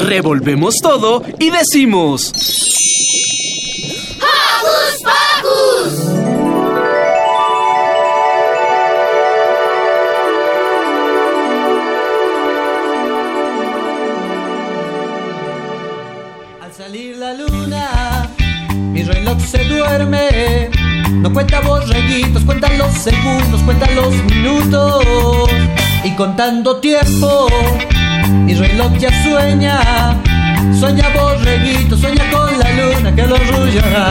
Revolvemos todo y decimos... ¡Hocus Pocus! Al salir la luna, mi reloj se duerme. No cuenta borreguitos, cuentan los segundos, cuentan los minutos. Y contando tiempo, mi reloj ya sueña. Sueña borreguito, sueña con la luna que lo arrullará.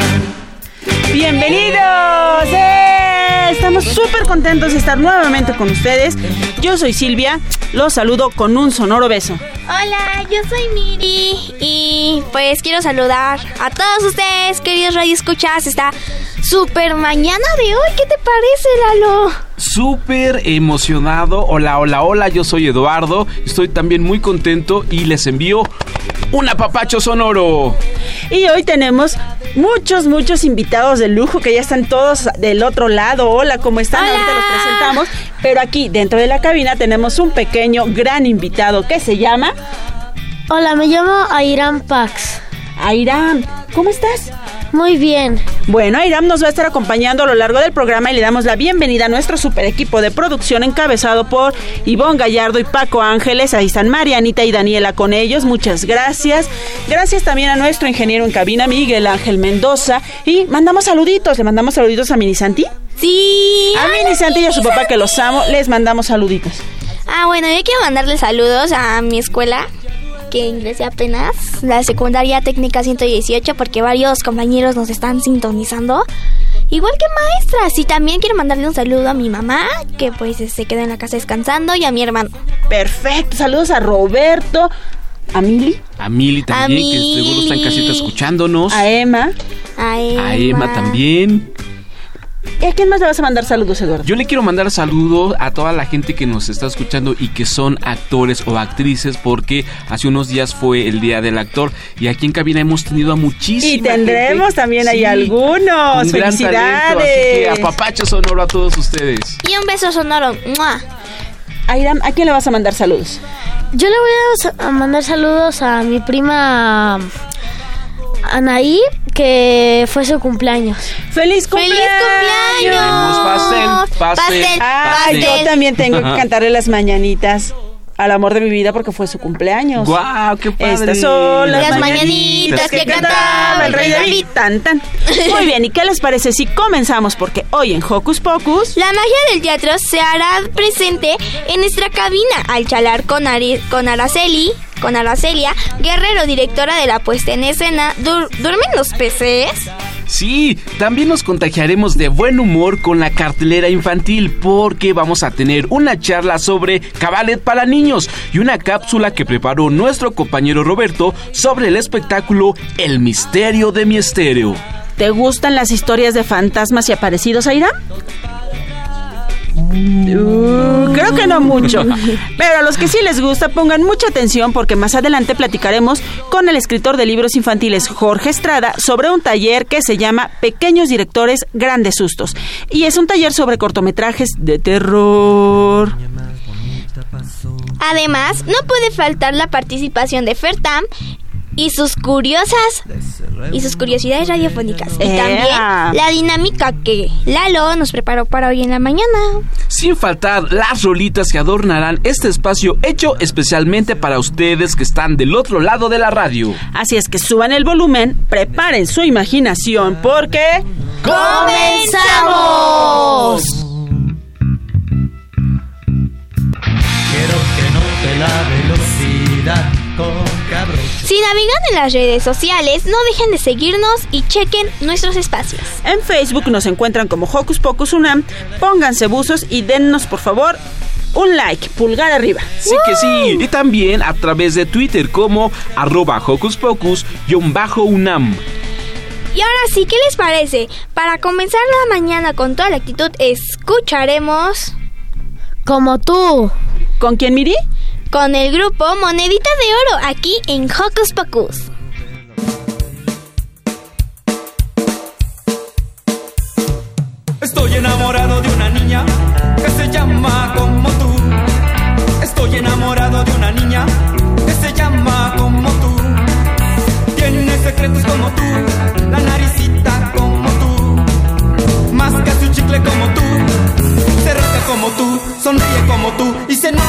Bienvenidos. ¡Eh! Estamos súper contentos de estar nuevamente con ustedes. Yo soy Silvia, los saludo con un sonoro beso. Hola, yo soy Miri y pues quiero saludar a todos ustedes, queridos radioescuchas. Esta super mañana de hoy, ¿qué te parece, Lalo? Súper emocionado. Hola, hola, hola. Yo soy Eduardo. Estoy también muy contento y les envío un apapacho sonoro. Y hoy tenemos muchos, muchos invitados de lujo que ya están todos del otro lado. Hola, ¿cómo están? Hola. Ahorita los presentamos. Pero aquí, dentro de la cabina, tenemos un pequeño, gran invitado que se llama Hola, me llamo Airam Pax. Airam. ¿Cómo estás? Muy bien. Bueno, Airam nos va a estar acompañando a lo largo del programa y le damos la bienvenida a nuestro super equipo de producción encabezado por Ivonne Gallardo y Paco Ángeles. Ahí están Marianita y Daniela con ellos. Muchas gracias. Gracias también a nuestro ingeniero en cabina, Miguel Ángel Mendoza. Y mandamos saluditos. Le mandamos saluditos a Mini Santi. Sí. A Mini Santi y a su papá que los amo. Les mandamos saluditos. Ah, bueno, yo quiero mandarle saludos a mi escuela que ingresé apenas, la secundaria técnica 118, porque varios compañeros nos están sintonizando. Igual que maestras. Y también quiero mandarle un saludo a mi mamá, que pues se queda en la casa descansando, y a mi hermano. Perfecto. Saludos a Roberto, a Mili, A Mili también, A que seguro está en casita escuchándonos. a Emma. A Emma. A Emma también. ¿Y a quién más le vas a mandar saludos, Eduardo? Yo le quiero mandar saludos a toda la gente que nos está escuchando y que son actores o actrices porque hace unos días fue el Día del Actor y aquí en cabina hemos tenido a muchísima Y tendremos gente. también ahí algunos. gran Felicidades. talento, así que apapacho sonoro a todos ustedes. Y un beso sonoro. ¡Mua! Airam, ¿a quién le vas a mandar saludos? Yo le voy a mandar saludos a mi prima Anaí, que fue su cumpleaños. ¡Feliz cumpleaños! ¡Feliz cumpleaños! pastel, pastel. Ay, pastel. yo también tengo que cantarle las mañanitas al amor de mi vida porque fue su cumpleaños. ¡Guau, qué padre! Estas son las, Las mañanitas que que cantaba el rey David. Tan, tan. Muy bien, ¿y qué les parece si comenzamos? Porque hoy en Hocus Pocus... La magia del teatro se hará presente en nuestra cabina al charlar con, Ari- con Araceli, con Aracelia, Guerrero, directora de la puesta en escena. Dur- ¿Duermen los peces? Sí, también nos contagiaremos de buen humor con la cartelera infantil porque vamos a tener una charla sobre cabaret para niños y una cápsula que preparó nuestro compañero Roberto sobre el espectáculo El misterio de mi estéreo. ¿Te gustan las historias de fantasmas y aparecidos, Aira? Uh, creo que no mucho. Pero a los que sí les gusta, pongan mucha atención porque más adelante platicaremos con el escritor de libros infantiles Jorge Estrada sobre un taller que se llama Pequeños Directores Grandes Sustos. Y es un taller sobre cortometrajes de terror. Además, no puede faltar la participación de Fertam y sus curiosas y sus curiosidades radiofónicas. Y también la dinámica que Lalo nos preparó para hoy en la mañana. Sin faltar las rolitas que adornarán este espacio hecho especialmente para ustedes que están del otro lado de la radio. Así es que suban el volumen, preparen su imaginación porque... ¡Comenzamos! Quiero que note la velocidad. Si navegan en las redes sociales, no dejen de seguirnos y chequen nuestros espacios. En Facebook nos encuentran como Hocus Pocus Unam. Pónganse buzos y dennos por favor un like, pulgar arriba. Sí que sí. Y también a través de Twitter como arroba hocus pocus-unam. Y ahora sí, ¿qué les parece? Para comenzar la mañana con toda la actitud, escucharemos Como tú. ¿Con quién, Miri? Con el grupo Monedita de Oro aquí en Hocus Pocus. Estoy enamorado de una niña que se llama como tú. Estoy enamorado de una niña que se llama como tú. Tiene secretos como tú, la naricita como tú. Masca su chicle como tú, se rasca como tú, sonríe como tú y se enoja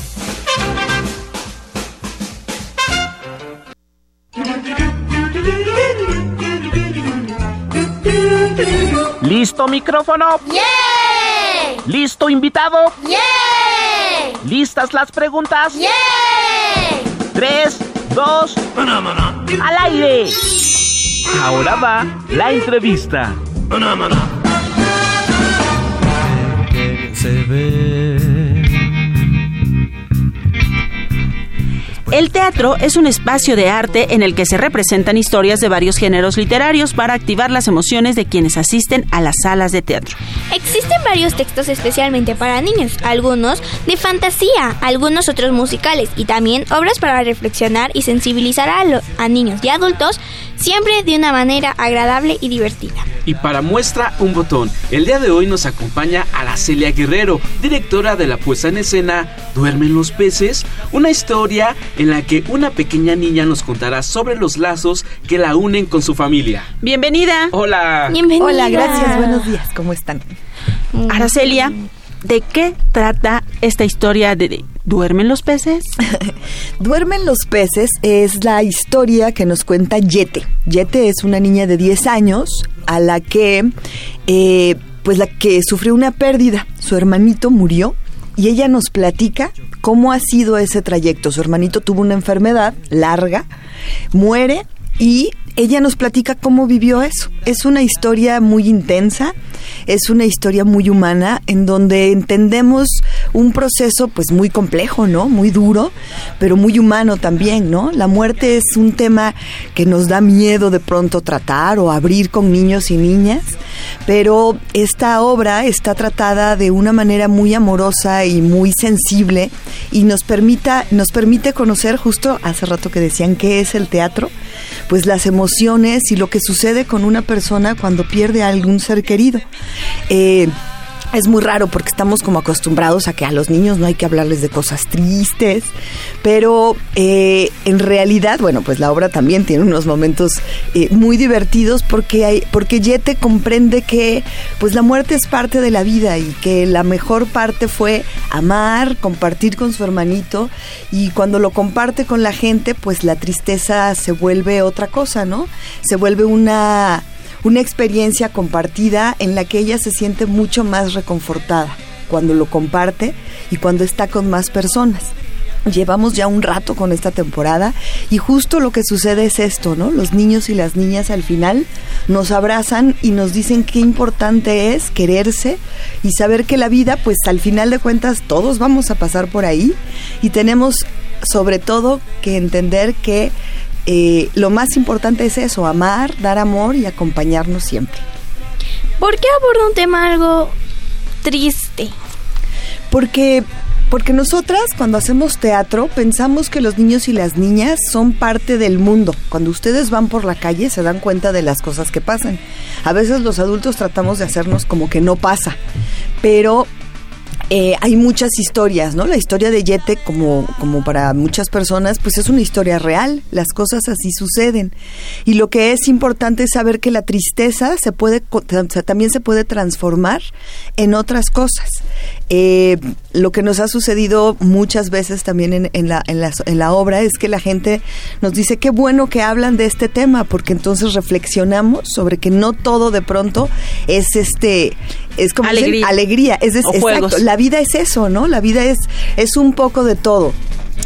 ¿Listo micrófono? ¿Listo invitado? ¿Listas las preguntas? Tres, dos, al aire. Ahora va la entrevista. Se ve. El teatro es un espacio de arte en el que se representan historias de varios géneros literarios para activar las emociones de quienes asisten a las salas de teatro. Existen varios textos especialmente para niños, algunos de fantasía, algunos otros musicales y también obras para reflexionar y sensibilizar a, lo- a niños y adultos, siempre de una manera agradable y divertida. Y para muestra un botón, el día de hoy nos acompaña Aracelia Guerrero, directora de la puesta en escena Duermen los peces, una historia en la que una pequeña niña nos contará sobre los lazos que la unen con su familia. Bienvenida, Hola. Bienvenida. Hola, gracias, buenos días, ¿cómo están? Aracelia. ¿De qué trata esta historia de, de ¿Duermen los peces? Duermen los peces es la historia que nos cuenta Yete. Yete es una niña de 10 años a la que, eh, pues la que sufrió una pérdida. Su hermanito murió y ella nos platica cómo ha sido ese trayecto. Su hermanito tuvo una enfermedad larga, muere y ella nos platica cómo vivió eso. Es una historia muy intensa, es una historia muy humana en donde entendemos un proceso pues muy complejo, ¿no? Muy duro, pero muy humano también, ¿no? La muerte es un tema que nos da miedo de pronto tratar o abrir con niños y niñas, pero esta obra está tratada de una manera muy amorosa y muy sensible y nos permita nos permite conocer justo hace rato que decían qué es el teatro, pues las emociones y lo que sucede con una persona cuando pierde a algún ser querido. Eh, es muy raro porque estamos como acostumbrados a que a los niños no hay que hablarles de cosas tristes, pero eh, en realidad, bueno, pues la obra también tiene unos momentos eh, muy divertidos porque hay, porque Yete comprende que pues la muerte es parte de la vida y que la mejor parte fue amar, compartir con su hermanito y cuando lo comparte con la gente, pues la tristeza se vuelve otra cosa, ¿no? Se vuelve una una experiencia compartida en la que ella se siente mucho más reconfortada cuando lo comparte y cuando está con más personas. Llevamos ya un rato con esta temporada y justo lo que sucede es esto, ¿no? Los niños y las niñas al final nos abrazan y nos dicen qué importante es quererse y saber que la vida, pues al final de cuentas todos vamos a pasar por ahí y tenemos sobre todo que entender que eh, lo más importante es eso, amar, dar amor y acompañarnos siempre. ¿Por qué aborda un tema algo triste? Porque porque nosotras cuando hacemos teatro pensamos que los niños y las niñas son parte del mundo. Cuando ustedes van por la calle se dan cuenta de las cosas que pasan. A veces los adultos tratamos de hacernos como que no pasa, pero eh, hay muchas historias, ¿no? La historia de Yete, como, como para muchas personas, pues es una historia real. Las cosas así suceden. Y lo que es importante es saber que la tristeza se puede, también se puede transformar en otras cosas. Eh, lo que nos ha sucedido muchas veces también en, en, la, en, la, en la obra es que la gente nos dice qué bueno que hablan de este tema, porque entonces reflexionamos sobre que no todo de pronto es este es como alegría, alegría. es, es exacto, la vida es eso, ¿no? La vida es es un poco de todo.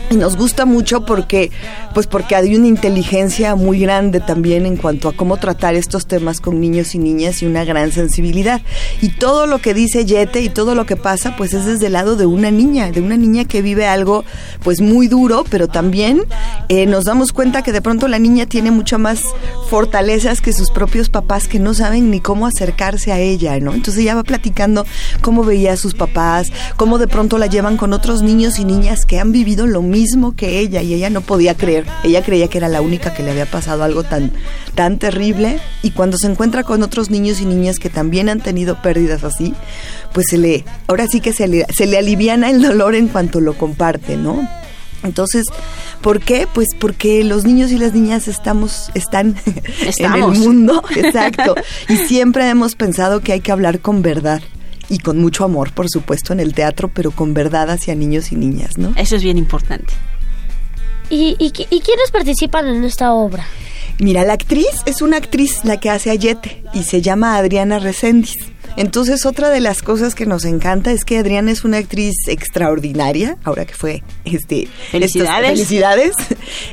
Y nos gusta mucho porque, pues porque hay una inteligencia muy grande también en cuanto a cómo tratar estos temas con niños y niñas y una gran sensibilidad. Y todo lo que dice Yete y todo lo que pasa, pues es desde el lado de una niña, de una niña que vive algo pues muy duro, pero también eh, nos damos cuenta que de pronto la niña tiene mucho más fortalezas que sus propios papás que no saben ni cómo acercarse a ella, ¿no? Entonces ella va platicando cómo veía a sus papás, cómo de pronto la llevan con otros niños y niñas que han vivido lo mismo que ella y ella no podía creer. Ella creía que era la única que le había pasado algo tan, tan terrible y cuando se encuentra con otros niños y niñas que también han tenido pérdidas así, pues se le, ahora sí que se le, se le aliviana el dolor en cuanto lo comparte, ¿no? Entonces, ¿por qué? Pues porque los niños y las niñas estamos, están en el mundo, exacto. y siempre hemos pensado que hay que hablar con verdad y con mucho amor, por supuesto, en el teatro, pero con verdad hacia niños y niñas, ¿no? Eso es bien importante. ¿Y, y, y quiénes participan en esta obra? Mira, la actriz es una actriz la que hace Ayete y se llama Adriana Recendis. Entonces, otra de las cosas que nos encanta es que Adriana es una actriz extraordinaria, ahora que fue este felicidades, felicidades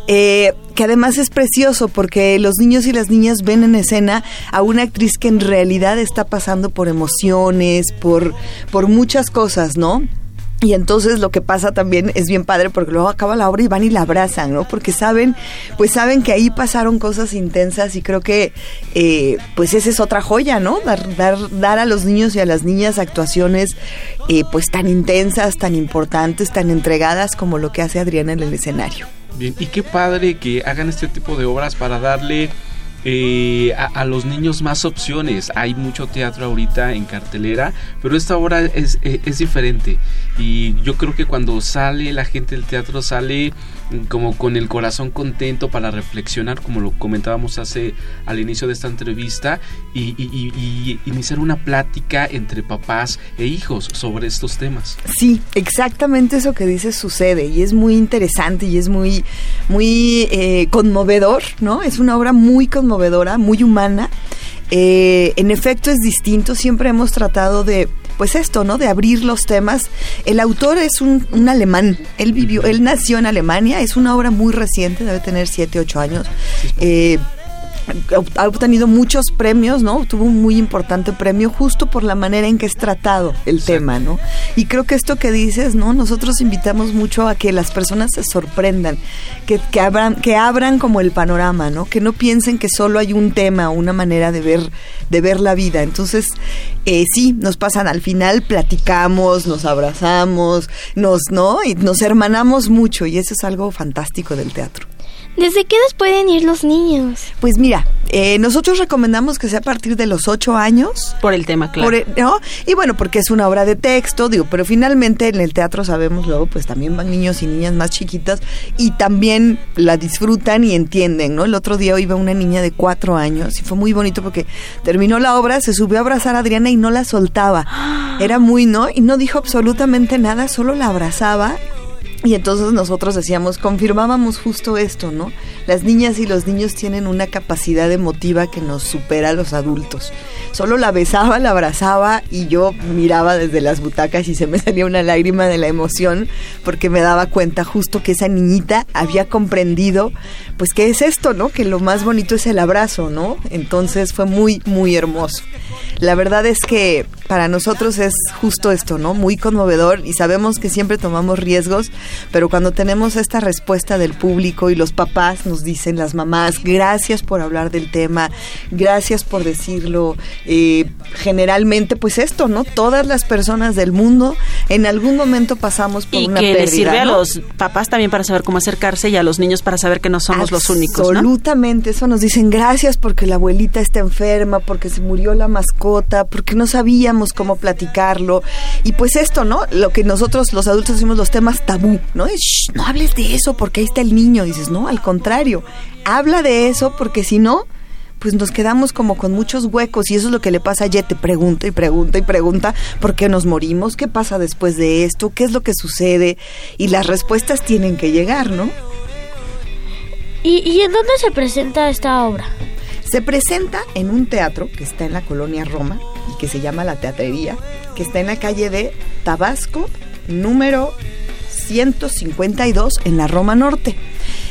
eh, que además es precioso porque los niños y las niñas ven en escena a una actriz que en realidad está pasando por emociones, por, por muchas cosas, ¿no? Y entonces lo que pasa también es bien padre porque luego acaba la obra y van y la abrazan, ¿no? Porque saben, pues saben que ahí pasaron cosas intensas y creo que eh, pues esa es otra joya, ¿no? Dar, dar, dar a los niños y a las niñas actuaciones eh, pues tan intensas, tan importantes, tan entregadas como lo que hace Adriana en el escenario. Bien, y qué padre que hagan este tipo de obras para darle eh, a, los niños más opciones. Hay mucho teatro ahorita en cartelera, pero esta obra es, es, es, diferente. Y yo creo que cuando sale la gente del teatro sale como con el corazón contento para reflexionar, como lo comentábamos hace al inicio de esta entrevista, y, y, y, y iniciar una plática entre papás e hijos sobre estos temas. Sí, exactamente eso que dices sucede y es muy interesante y es muy, muy eh, conmovedor, ¿no? Es una obra muy conmovedora, muy humana. Eh, en efecto es distinto, siempre hemos tratado de, pues esto, ¿no? De abrir los temas. El autor es un, un, alemán, él vivió, él nació en Alemania, es una obra muy reciente, debe tener 7, 8 años. Eh, ha obtenido muchos premios, ¿no? Tuvo un muy importante premio justo por la manera en que es tratado el tema, ¿no? Y creo que esto que dices, ¿no? Nosotros invitamos mucho a que las personas se sorprendan, que, que abran, que abran como el panorama, ¿no? Que no piensen que solo hay un tema, una manera de ver, de ver la vida. Entonces, eh, sí, nos pasan al final, platicamos, nos abrazamos, nos, ¿no? Y nos hermanamos mucho y eso es algo fantástico del teatro. ¿Desde qué edad pueden ir los niños? Pues mira, eh, nosotros recomendamos que sea a partir de los ocho años. Por el tema, claro. Por el- ¿no? Y bueno, porque es una obra de texto, digo, pero finalmente en el teatro sabemos luego, pues también van niños y niñas más chiquitas y también la disfrutan y entienden, ¿no? El otro día iba una niña de cuatro años y fue muy bonito porque terminó la obra, se subió a abrazar a Adriana y no la soltaba. Era muy, ¿no? Y no dijo absolutamente nada, solo la abrazaba y entonces nosotros decíamos, confirmábamos justo esto, ¿no? Las niñas y los niños tienen una capacidad emotiva que nos supera a los adultos. Solo la besaba, la abrazaba y yo miraba desde las butacas y se me salía una lágrima de la emoción porque me daba cuenta justo que esa niñita había comprendido, pues, qué es esto, ¿no? Que lo más bonito es el abrazo, ¿no? Entonces fue muy, muy hermoso. La verdad es que para nosotros es justo esto, ¿no? Muy conmovedor y sabemos que siempre tomamos riesgos, pero cuando tenemos esta respuesta del público y los papás nos dicen, las mamás, gracias por hablar del tema, gracias por decirlo, eh, generalmente pues esto, ¿no? Todas las personas del mundo en algún momento pasamos por Y una que pérdida. les sirve a los papás también para saber cómo acercarse y a los niños para saber que no somos los únicos, ¿no? Absolutamente, eso nos dicen gracias porque la abuelita está enferma, porque se murió la mascota, porque no sabíamos cómo platicarlo. Y pues esto, ¿no? Lo que nosotros los adultos decimos los temas tabú, ¿no? Es, "Shh, no hables de eso porque ahí está el niño. Dices, no, al contrario, habla de eso porque si no, pues nos quedamos como con muchos huecos y eso es lo que le pasa a Yete, pregunta y pregunta y pregunta por qué nos morimos, qué pasa después de esto, qué es lo que sucede y las respuestas tienen que llegar, ¿no? ¿Y, y en dónde se presenta esta obra? Se presenta en un teatro que está en la colonia Roma y que se llama La Teatrería, que está en la calle de Tabasco, número 152 en la Roma Norte.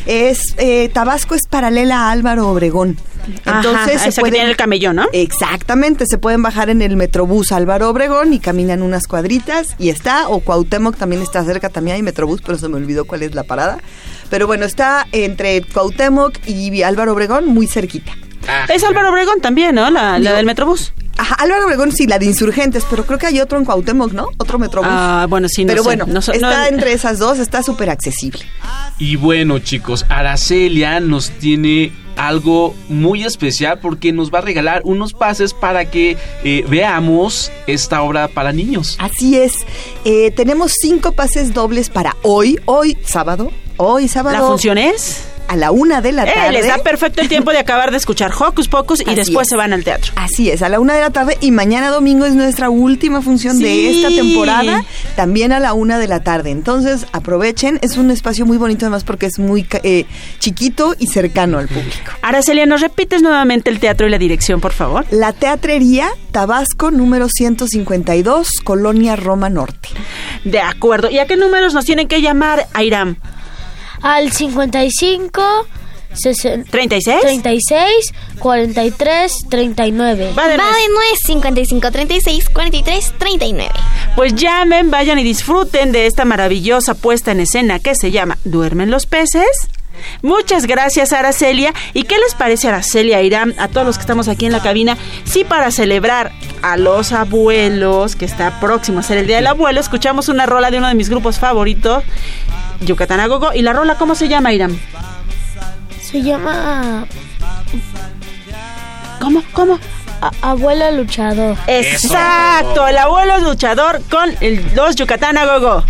Es eh, Tabasco es paralela a Álvaro Obregón. Entonces Ajá, que tiene el camellón, ¿no? Exactamente, se pueden bajar en el Metrobús Álvaro Obregón y caminan unas cuadritas y está, o Cuauhtémoc también está cerca, también hay Metrobús, pero se me olvidó cuál es la parada. Pero bueno, está entre Cuauhtémoc y Álvaro Obregón, muy cerquita. Es Álvaro Obregón también, ¿no? La, la del Metrobús. Ajá, Álvaro Obregón sí, la de Insurgentes, pero creo que hay otro en Cuauhtémoc, ¿no? Otro Metrobús. Ah, bueno, sí, no Pero sé. bueno, No so- está no- entre esas dos, está súper accesible. Y bueno, chicos, Aracelia nos tiene algo muy especial porque nos va a regalar unos pases para que eh, veamos esta obra para niños. Así es, eh, tenemos cinco pases dobles para hoy, hoy sábado, hoy sábado. ¿La función es? A la una de la Eh, tarde. les da perfecto el tiempo de acabar de escuchar Hocus Pocus y Así después es. se van al teatro. Así es, a la una de la tarde y mañana domingo es nuestra última función de esta temporada, también a la una de la tarde. Entonces aprovechen, es un espacio muy bonito además porque es muy eh, chiquito y cercano al público. Aracelia, ¿nos repites nuevamente el teatro y la dirección, por favor? La Teatrería, Tabasco, número 152, Colonia Roma Norte. De acuerdo. ¿Y a qué números nos tienen que llamar, Airam? Al 55 60, ¿36? 36 43 39. Va de Va nuez. de nuez 55 36 43 39. Pues llamen, vayan y disfruten de esta maravillosa puesta en escena que se llama ¿Duermen los peces? Muchas gracias, Aracelia. ¿Y qué les parece, Aracelia, Irán, a todos los que estamos aquí en la cabina? Sí, para celebrar a los abuelos, que está próximo a ser el Día del Abuelo, escuchamos una rola de uno de mis grupos favoritos, Yucatán a Gogo. ¿Y la rola cómo se llama, Irán? Se llama ¿Cómo? ¿Cómo? A- Abuelo Luchador. Exacto, el abuelo luchador con el, los Yucatán a Gogo.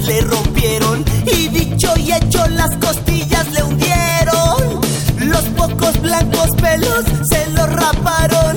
le rompieron y dicho y hecho las costillas le hundieron. Los pocos blancos pelos se los raparon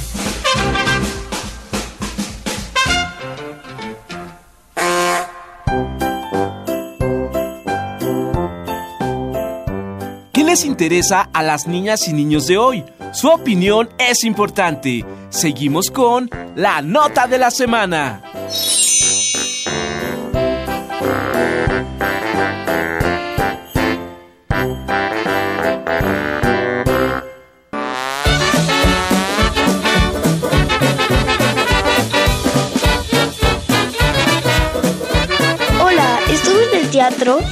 Les interesa a las niñas y niños de hoy? Su opinión es importante. Seguimos con la nota de la semana.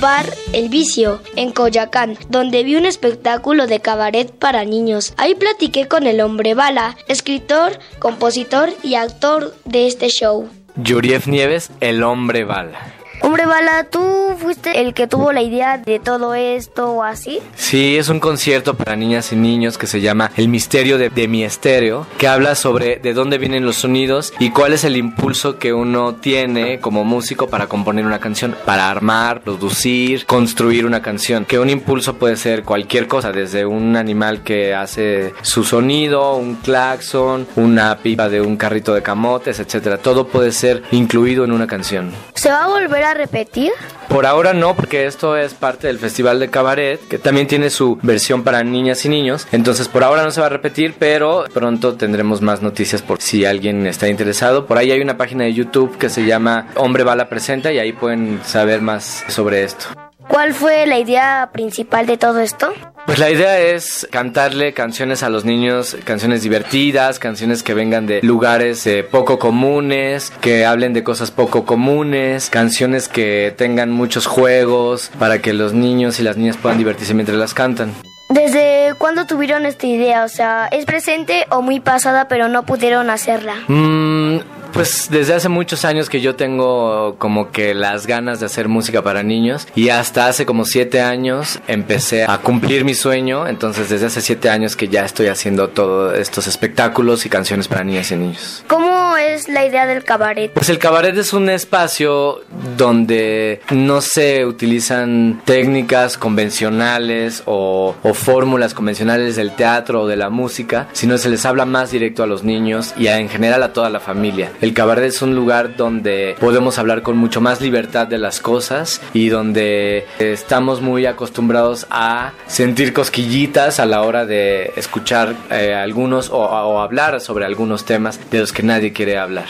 Bar El Vicio, en Coyacán, donde vi un espectáculo de cabaret para niños. Ahí platiqué con el hombre bala, escritor, compositor y actor de este show. Yuriev Nieves, el hombre bala. Hombre bala, ¿tú fuiste el que tuvo la idea de todo esto o así? Sí, es un concierto para niñas y niños que se llama El misterio de, de mi estéreo, que habla sobre de dónde vienen los sonidos y cuál es el impulso que uno tiene como músico para componer una canción, para armar, producir, construir una canción. Que un impulso puede ser cualquier cosa, desde un animal que hace su sonido, un claxon, una pipa de un carrito de camotes, etcétera. Todo puede ser incluido en una canción. ¿Se va a volver a repetir? Por ahora no, porque esto es parte del Festival de Cabaret, que también tiene su versión para niñas y niños. Entonces por ahora no se va a repetir, pero pronto tendremos más noticias por si alguien está interesado. Por ahí hay una página de YouTube que se llama Hombre Bala Presenta y ahí pueden saber más sobre esto. ¿Cuál fue la idea principal de todo esto? Pues la idea es cantarle canciones a los niños, canciones divertidas, canciones que vengan de lugares eh, poco comunes, que hablen de cosas poco comunes, canciones que tengan muchos juegos para que los niños y las niñas puedan divertirse mientras las cantan. ¿Desde cuándo tuvieron esta idea? O sea, ¿es presente o muy pasada pero no pudieron hacerla? Mm, pues desde hace muchos años que yo tengo como que las ganas de hacer música para niños y hasta hace como siete años empecé a cumplir mi sueño, entonces desde hace siete años que ya estoy haciendo todos estos espectáculos y canciones para niñas y niños. ¿Cómo es la idea del cabaret? Pues el cabaret es un espacio donde no se utilizan técnicas convencionales o, o fórmulas convencionales del teatro o de la música, sino se les habla más directo a los niños y a, en general a toda la familia. El cabaret es un lugar donde podemos hablar con mucho más libertad de las cosas y donde estamos muy acostumbrados a sentir cosquillitas a la hora de escuchar eh, algunos o, o hablar sobre algunos temas de los que nadie quiere hablar.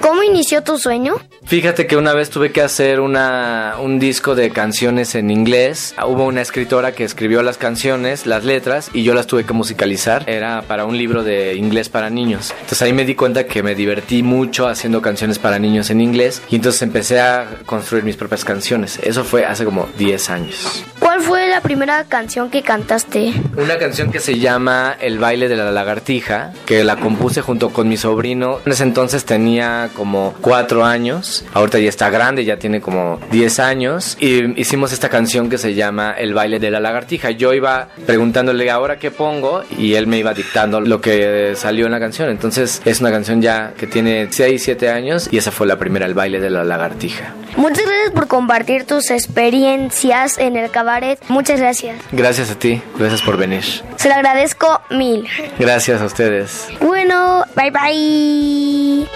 ¿Cómo inició tu sueño? Fíjate que una vez tuve que hacer una, un disco de canciones en inglés. Hubo una escritora que escribió las canciones, las letras, y yo las tuve que musicalizar. Era para un libro de inglés para niños. Entonces ahí me di cuenta que me divertí mucho haciendo canciones para niños en inglés. Y entonces empecé a construir mis propias canciones. Eso fue hace como 10 años. ¿Cuál fue la primera canción que cantaste? Una canción que se llama El baile de la lagartija, que la compuse junto con mi sobrino. En ese entonces tenía como cuatro años, ahorita ya está grande, ya tiene como 10 años. Y hicimos esta canción que se llama El baile de la lagartija. Yo iba preguntándole ahora qué pongo y él me iba dictando lo que salió en la canción. Entonces es una canción ya que tiene 6, 7 años y esa fue la primera, El baile de la lagartija. Muchas gracias por compartir tus experiencias en el cabaret. Muchas gracias. Gracias a ti, gracias por venir. Se lo agradezco mil. Gracias a ustedes. Bueno, bye bye.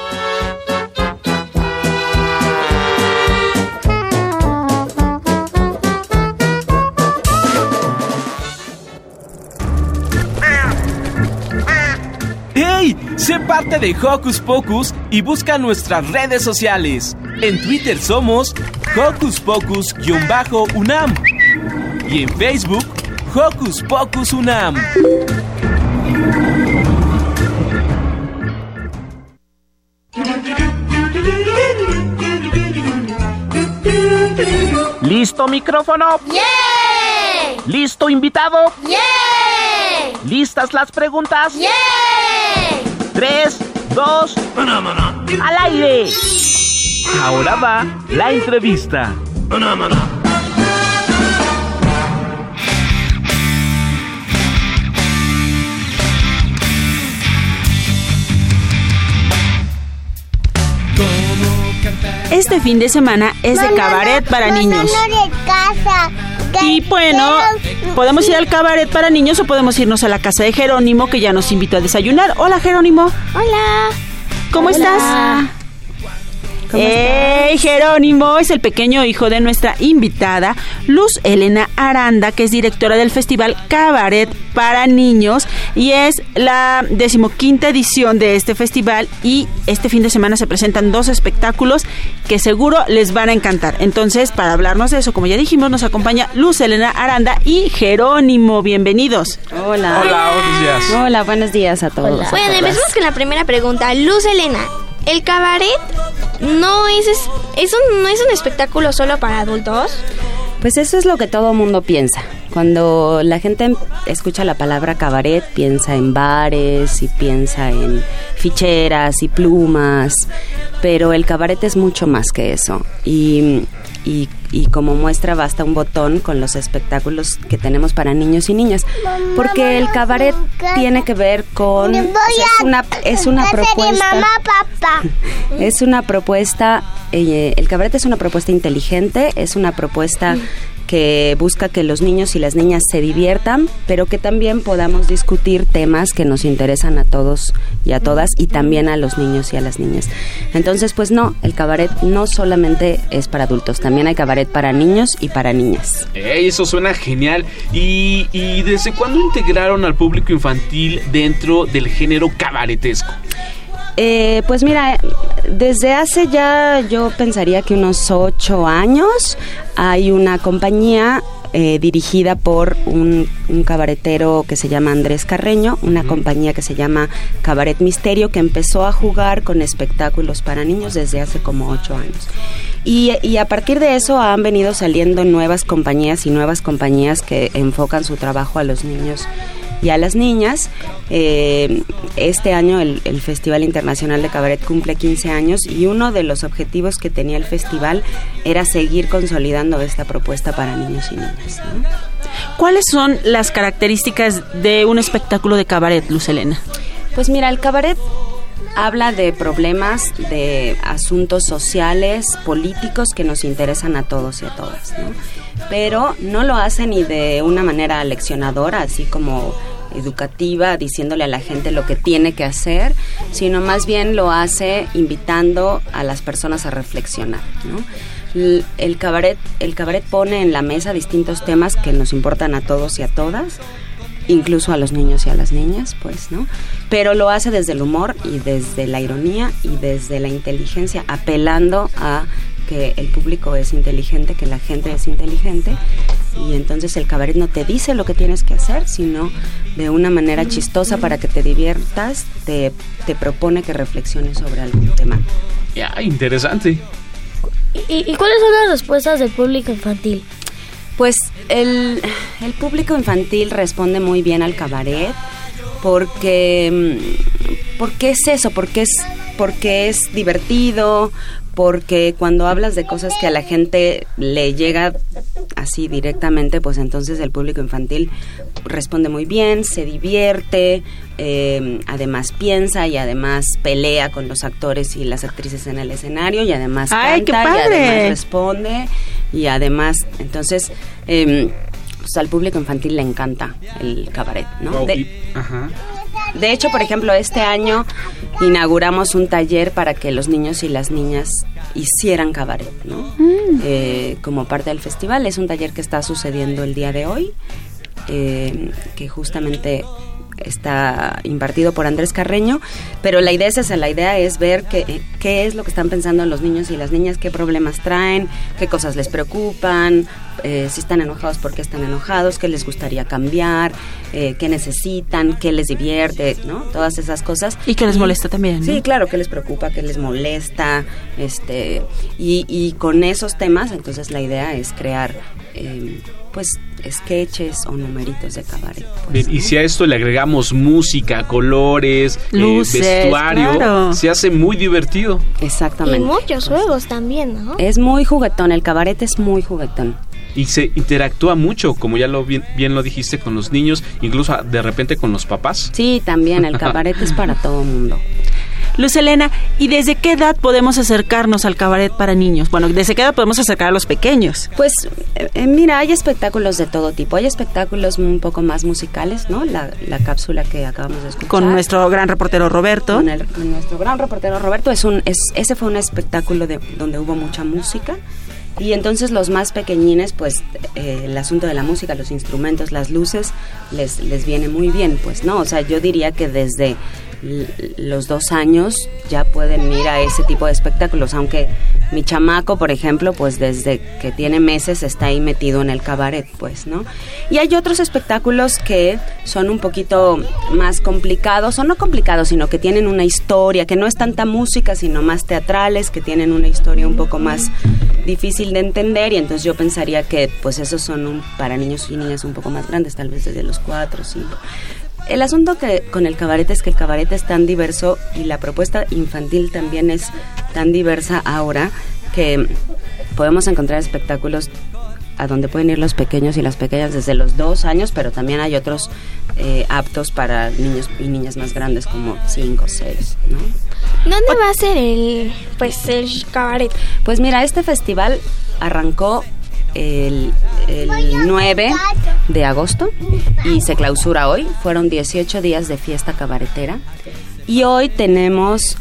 ¡Hey! Sé parte de Hocus Pocus y busca nuestras redes sociales. En Twitter somos Hocus Pocus-UNAM y en Facebook Hocus Pocus UNAM. ¿Listo micrófono? ¡Yeah! ¿Listo invitado? ¡Yeah! ¿Listas las preguntas? ¡Yeah! Tres, dos, al aire. Ahora va la entrevista. Este fin de semana es de cabaret para niños. Y bueno, podemos ir al cabaret para niños o podemos irnos a la casa de Jerónimo que ya nos invitó a desayunar. Hola Jerónimo. Hola. ¿Cómo Hola. estás? ¡Ey, Jerónimo! Es el pequeño hijo de nuestra invitada, Luz Elena Aranda, que es directora del Festival Cabaret para Niños y es la decimoquinta edición de este festival y este fin de semana se presentan dos espectáculos que seguro les van a encantar. Entonces, para hablarnos de eso, como ya dijimos, nos acompaña Luz Elena Aranda y Jerónimo. Bienvenidos. Hola. Hola, buenos días. Hola, buenos días a todos. Bueno, empecemos con la primera pregunta. Luz Elena, ¿el cabaret no es, es, un, no es un espectáculo solo para adultos? Pues eso es lo que todo mundo piensa. Cuando la gente escucha la palabra cabaret, piensa en bares y piensa en ficheras y plumas, pero el cabaret es mucho más que eso. Y, y, y como muestra basta un botón con los espectáculos que tenemos para niños y niñas, porque el cabaret tiene que ver con... o sea, es una, es una propuesta... papá. Es una propuesta, eh, el cabaret es una propuesta inteligente, es una propuesta que busca que los niños y las niñas se diviertan, pero que también podamos discutir temas que nos interesan a todos y a todas y también a los niños y a las niñas. Entonces, pues no, el cabaret no solamente es para adultos, también hay cabaret para niños y para niñas. Ey, eso suena genial. ¿Y, ¿Y desde cuándo integraron al público infantil dentro del género cabaretesco? Eh, pues mira, desde hace ya yo pensaría que unos ocho años hay una compañía eh, dirigida por un, un cabaretero que se llama Andrés Carreño, una compañía que se llama Cabaret Misterio, que empezó a jugar con espectáculos para niños desde hace como ocho años. Y, y a partir de eso han venido saliendo nuevas compañías y nuevas compañías que enfocan su trabajo a los niños y a las niñas. Eh, este año el, el Festival Internacional de Cabaret cumple 15 años y uno de los objetivos que tenía el festival era seguir consolidando esta propuesta para niños y niñas. ¿no? ¿Cuáles son las características de un espectáculo de cabaret, Luz Elena? Pues mira, el cabaret habla de problemas, de asuntos sociales, políticos que nos interesan a todos y a todas, ¿no? Pero no lo hace ni de una manera leccionadora, así como educativa, diciéndole a la gente lo que tiene que hacer, sino más bien lo hace invitando a las personas a reflexionar, El cabaret, el cabaret pone en la mesa distintos temas que nos importan a todos y a todas, incluso a los niños y a las niñas, pues, ¿no? Pero lo hace desde el humor y desde la ironía y desde la inteligencia, apelando a que el público es inteligente, que la gente es inteligente, y entonces el cabaret no te dice lo que tienes que hacer, sino de una manera chistosa para que te diviertas, te, te propone que reflexiones sobre algún tema. Ya, interesante. ¿Y, y cuáles son las respuestas del público infantil? Pues el, el público infantil responde muy bien al cabaret porque, mm, porque es eso, porque es, porque es divertido, porque cuando hablas de cosas que a la gente le llega así directamente, pues entonces el público infantil responde muy bien, se divierte, eh, además piensa y además pelea con los actores y las actrices en el escenario y además ¡Ay, qué canta y padre! además responde y además entonces eh, pues al público infantil le encanta el cabaret, ¿no? Wow, De- y- ajá. De hecho, por ejemplo, este año inauguramos un taller para que los niños y las niñas hicieran cabaret, ¿no? Eh, como parte del festival. Es un taller que está sucediendo el día de hoy, eh, que justamente está impartido por Andrés Carreño, pero la idea es esa, la idea es ver qué, qué es lo que están pensando los niños y las niñas, qué problemas traen, qué cosas les preocupan, eh, si están enojados, por qué están enojados, qué les gustaría cambiar, eh, qué necesitan, qué les divierte, ¿no? Todas esas cosas. Y que les molesta también, ¿no? Sí, claro, qué les preocupa, qué les molesta, este, y, y con esos temas, entonces la idea es crear, eh, pues, sketches o numeritos de cabaret. Bien, y si a esto le agregamos música, colores, eh, Luces, vestuario, claro. se hace muy divertido. Exactamente. Y muchos juegos también, ¿no? Es muy juguetón, el cabaret es muy juguetón. Y se interactúa mucho, como ya lo bien, bien lo dijiste, con los niños, incluso a- de repente con los papás. Sí, también, el cabaret es para todo mundo. Luz Elena, ¿y desde qué edad podemos acercarnos al cabaret para niños? Bueno, ¿desde qué edad podemos acercar a los pequeños? Pues eh, eh, mira, hay espectáculos de todo tipo. Hay espectáculos un poco más musicales, ¿no? La, la cápsula que acabamos de escuchar. Con nuestro gran reportero Roberto. Con, el- con nuestro gran reportero Roberto. Es un, es, ese fue un espectáculo de, donde hubo mucha música. Y entonces los más pequeñines, pues eh, el asunto de la música, los instrumentos, las luces, les, les viene muy bien, pues, ¿no? O sea, yo diría que desde los dos años ya pueden ir a ese tipo de espectáculos, aunque mi chamaco, por ejemplo, pues desde que tiene meses está ahí metido en el cabaret, pues, ¿no? Y hay otros espectáculos que son un poquito más complicados, o no complicados, sino que tienen una historia, que no es tanta música, sino más teatrales, que tienen una historia un poco más difícil de entender, y entonces yo pensaría que pues esos son para niños y niñas un poco más grandes, tal vez desde los cuatro o cinco. El asunto que con el cabaret es que el cabaret es tan diverso y la propuesta infantil también es tan diversa ahora que podemos encontrar espectáculos a donde pueden ir los pequeños y las pequeñas desde los dos años, pero también hay otros eh, aptos para niños y niñas más grandes como cinco seis, ¿no? ¿Dónde va a ser el, pues, el cabaret? Pues mira, este festival arrancó el, el 9 de agosto y se clausura hoy. Fueron 18 días de fiesta cabaretera y hoy tenemos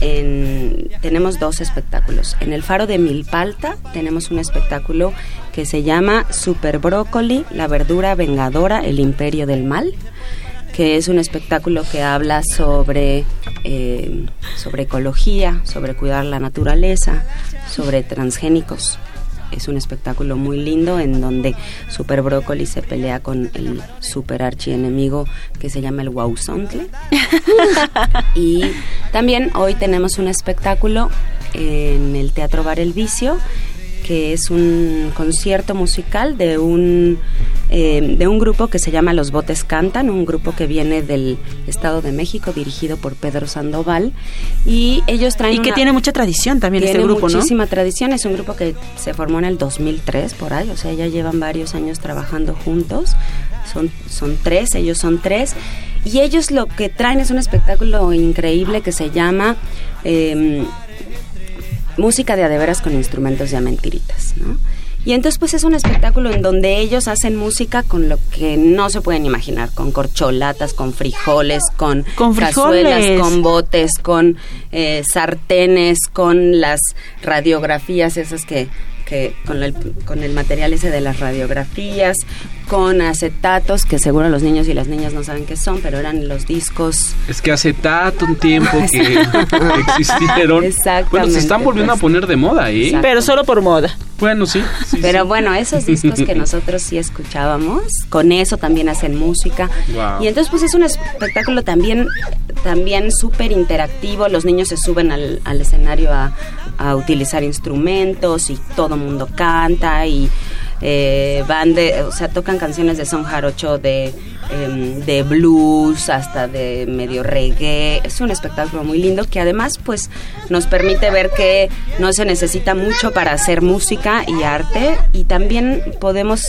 en- tenemos dos espectáculos. En el Faro de Milpalta tenemos un espectáculo que se llama Super Brócoli, la verdura vengadora, el imperio del mal que es un espectáculo que habla sobre, eh, sobre ecología, sobre cuidar la naturaleza, sobre transgénicos. Es un espectáculo muy lindo en donde Super Brócoli se pelea con el super archienemigo que se llama el Wausontle. y también hoy tenemos un espectáculo en el Teatro Bar El Vicio que es un concierto musical de un eh, de un grupo que se llama Los Botes Cantan, un grupo que viene del Estado de México dirigido por Pedro Sandoval y ellos traen Y que una- tiene mucha tradición también este grupo, ¿no? muchísima tradición, es un grupo que se formó en el 2003 por ahí, o sea, ya llevan varios años trabajando juntos. Son son tres, ellos son tres y ellos lo que traen es un espectáculo increíble que se llama em, música de adeveras con instrumentos de mentiritas, ¿no? Y entonces pues es un espectáculo en donde ellos hacen música con lo que no se pueden imaginar, con corcholatas, con frijoles, con, Con cazuelas, frijoles. con botes, con eh, sartenes, con las radiografías esas que, que con, el, con el material ese de las radiografías, con acetatos, que seguro los niños y las niñas no saben qué son, pero eran los discos Es que hace tanto un tiempo que existieron. Exactamente, Bueno, se están volviendo pues. a poner de moda, ¿eh? Exacto. Pero solo por moda. Bueno, sí. sí, Pero sí. bueno, esos discos que nosotros sí escuchábamos, con eso también hacen música. Wow. Y entonces pues es un espectáculo también también súper interactivo, los niños se suben al, al escenario a, a utilizar instrumentos y todo mundo canta y eh, van de, o sea, tocan canciones de son jarocho, de, em, de blues, hasta de medio reggae. Es un espectáculo muy lindo que además, pues, nos permite ver que no se necesita mucho para hacer música y arte y también podemos